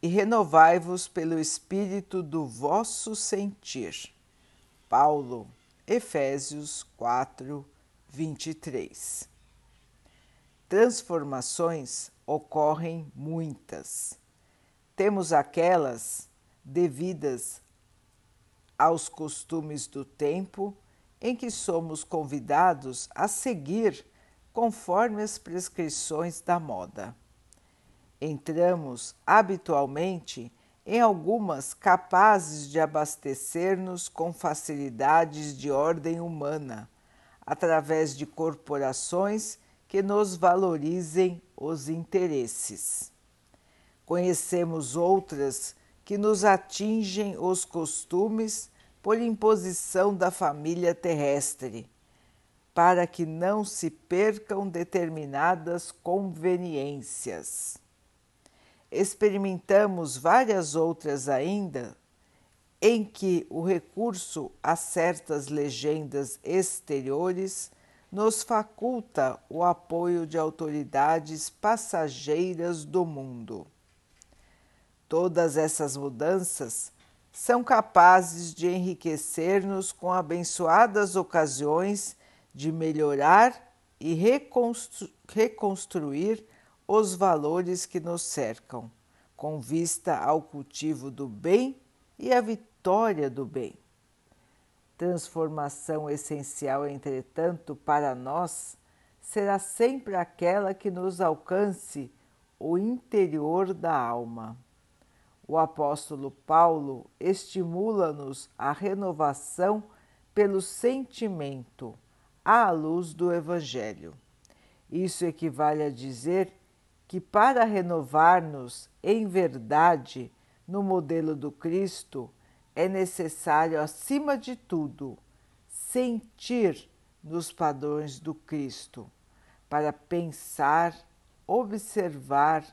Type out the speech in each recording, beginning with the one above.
e renovai-vos pelo espírito do vosso sentir. Paulo, Efésios 4, 23. Transformações ocorrem muitas. Temos aquelas devidas aos costumes do tempo em que somos convidados a seguir conforme as prescrições da moda entramos habitualmente em algumas capazes de abastecer-nos com facilidades de ordem humana, através de corporações que nos valorizem os interesses. Conhecemos outras que nos atingem os costumes por imposição da família terrestre, para que não se percam determinadas conveniências experimentamos várias outras ainda em que o recurso a certas legendas exteriores nos faculta o apoio de autoridades passageiras do mundo. Todas essas mudanças são capazes de enriquecer-nos com abençoadas ocasiões de melhorar e reconstru reconstruir os valores que nos cercam, com vista ao cultivo do bem e à vitória do bem. Transformação essencial, entretanto, para nós será sempre aquela que nos alcance o interior da alma. O apóstolo Paulo estimula-nos à renovação pelo sentimento, à luz do Evangelho. Isso equivale a dizer que para renovar-nos em verdade no modelo do Cristo, é necessário, acima de tudo, sentir nos padrões do Cristo, para pensar, observar,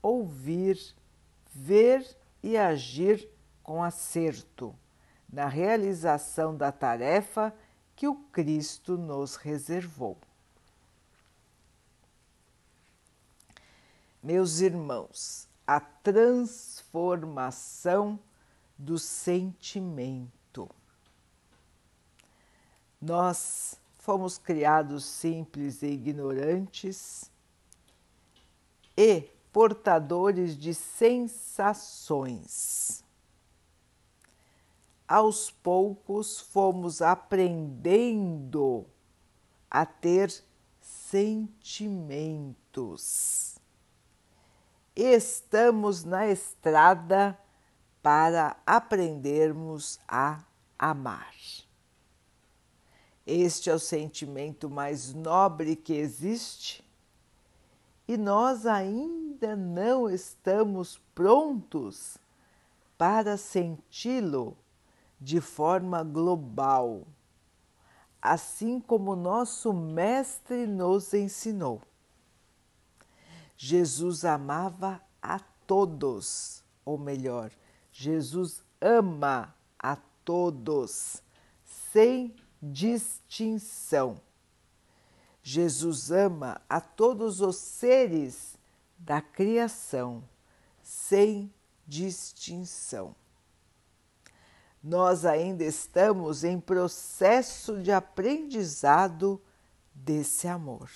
ouvir, ver e agir com acerto na realização da tarefa que o Cristo nos reservou. Meus irmãos, a transformação do sentimento. Nós fomos criados simples e ignorantes e portadores de sensações. Aos poucos fomos aprendendo a ter sentimentos estamos na estrada para aprendermos a amar. Este é o sentimento mais nobre que existe e nós ainda não estamos prontos para senti-lo de forma global, assim como nosso Mestre nos ensinou. Jesus amava a todos, ou melhor, Jesus ama a todos, sem distinção. Jesus ama a todos os seres da criação, sem distinção. Nós ainda estamos em processo de aprendizado desse amor.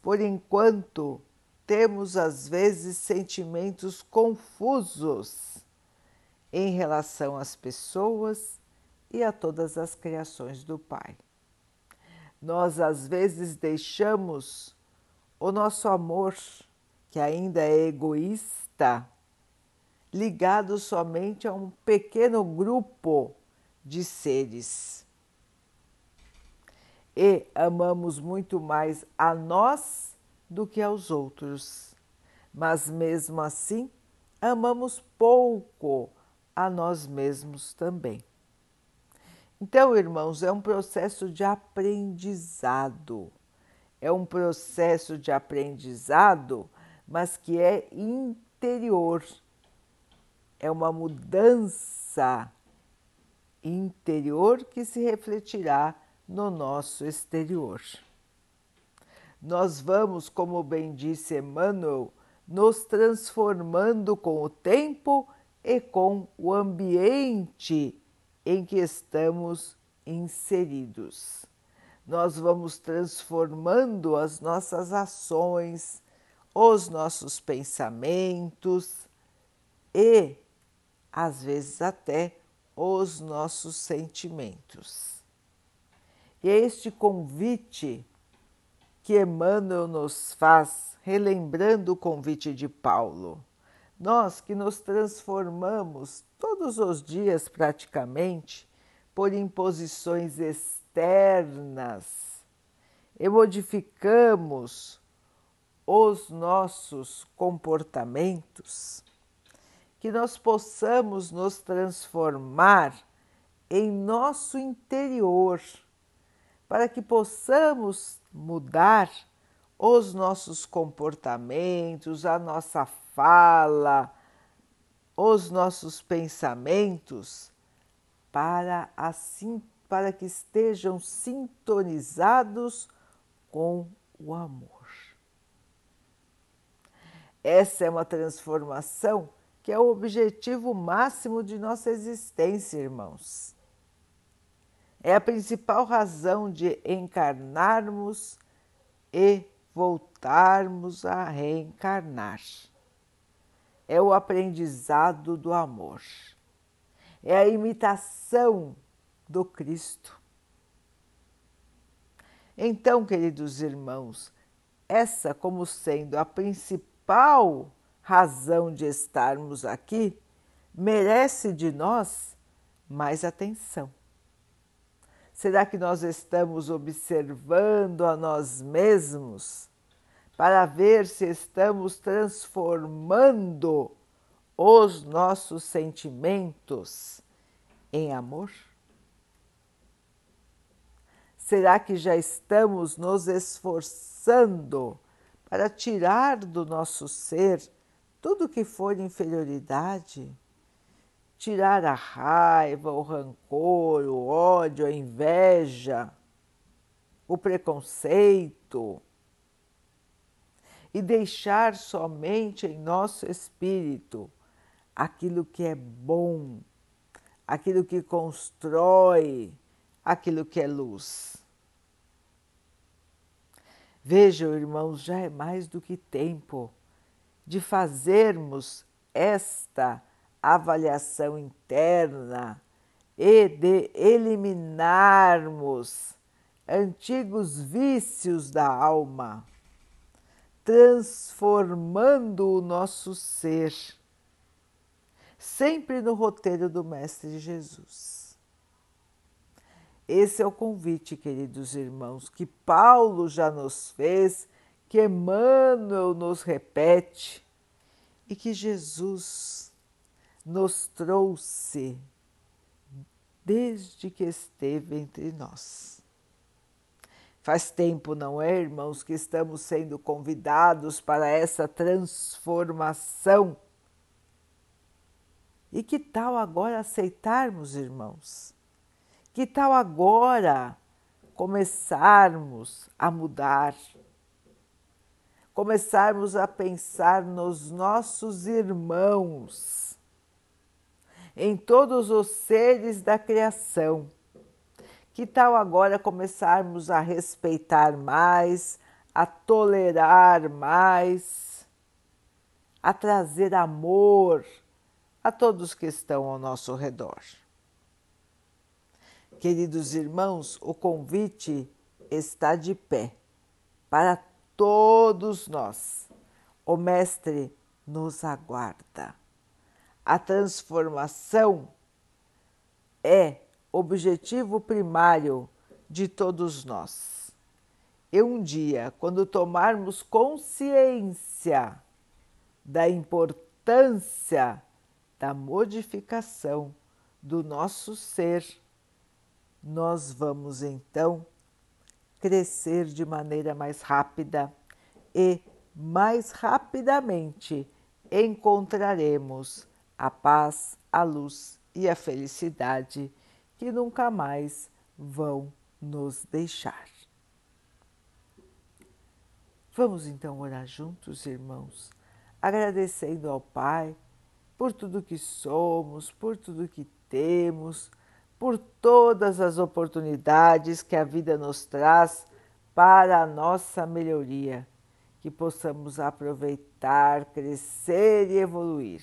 Por enquanto, temos às vezes sentimentos confusos em relação às pessoas e a todas as criações do Pai. Nós às vezes deixamos o nosso amor, que ainda é egoísta, ligado somente a um pequeno grupo de seres. E amamos muito mais a nós do que aos outros. Mas mesmo assim, amamos pouco a nós mesmos também. Então, irmãos, é um processo de aprendizado. É um processo de aprendizado, mas que é interior. É uma mudança interior que se refletirá no nosso exterior. Nós vamos, como bem disse Emmanuel, nos transformando com o tempo e com o ambiente em que estamos inseridos. Nós vamos transformando as nossas ações, os nossos pensamentos e, às vezes, até os nossos sentimentos. E é este convite que Emmanuel nos faz, relembrando o convite de Paulo. Nós que nos transformamos todos os dias praticamente por imposições externas. E modificamos os nossos comportamentos, que nós possamos nos transformar em nosso interior, para que possamos mudar os nossos comportamentos, a nossa fala, os nossos pensamentos para assim para que estejam sintonizados com o amor. Essa é uma transformação que é o objetivo máximo de nossa existência, irmãos. É a principal razão de encarnarmos e voltarmos a reencarnar é o aprendizado do amor, é a imitação do Cristo. Então, queridos irmãos, essa como sendo a principal razão de estarmos aqui, merece de nós mais atenção. Será que nós estamos observando a nós mesmos para ver se estamos transformando os nossos sentimentos em amor? Será que já estamos nos esforçando para tirar do nosso ser tudo que for inferioridade? Tirar a raiva, o rancor, o ódio, a inveja, o preconceito e deixar somente em nosso espírito aquilo que é bom, aquilo que constrói, aquilo que é luz. Vejam, irmãos, já é mais do que tempo de fazermos esta avaliação interna e de eliminarmos antigos vícios da alma transformando o nosso ser, sempre no roteiro do Mestre Jesus. Esse é o convite, queridos irmãos, que Paulo já nos fez, que Emmanuel nos repete e que Jesus nos trouxe desde que esteve entre nós. Faz tempo, não é, irmãos, que estamos sendo convidados para essa transformação. E que tal agora aceitarmos, irmãos? Que tal agora começarmos a mudar? Começarmos a pensar nos nossos irmãos, em todos os seres da criação que tal agora começarmos a respeitar mais, a tolerar mais, a trazer amor a todos que estão ao nosso redor? Queridos irmãos, o convite está de pé para todos nós. O Mestre nos aguarda. A transformação é objetivo primário de todos nós. E um dia, quando tomarmos consciência da importância da modificação do nosso ser, nós vamos então crescer de maneira mais rápida e mais rapidamente encontraremos a paz, a luz e a felicidade que nunca mais vão nos deixar. Vamos então orar juntos, irmãos, agradecendo ao Pai por tudo que somos, por tudo que temos, por todas as oportunidades que a vida nos traz para a nossa melhoria, que possamos aproveitar, crescer e evoluir.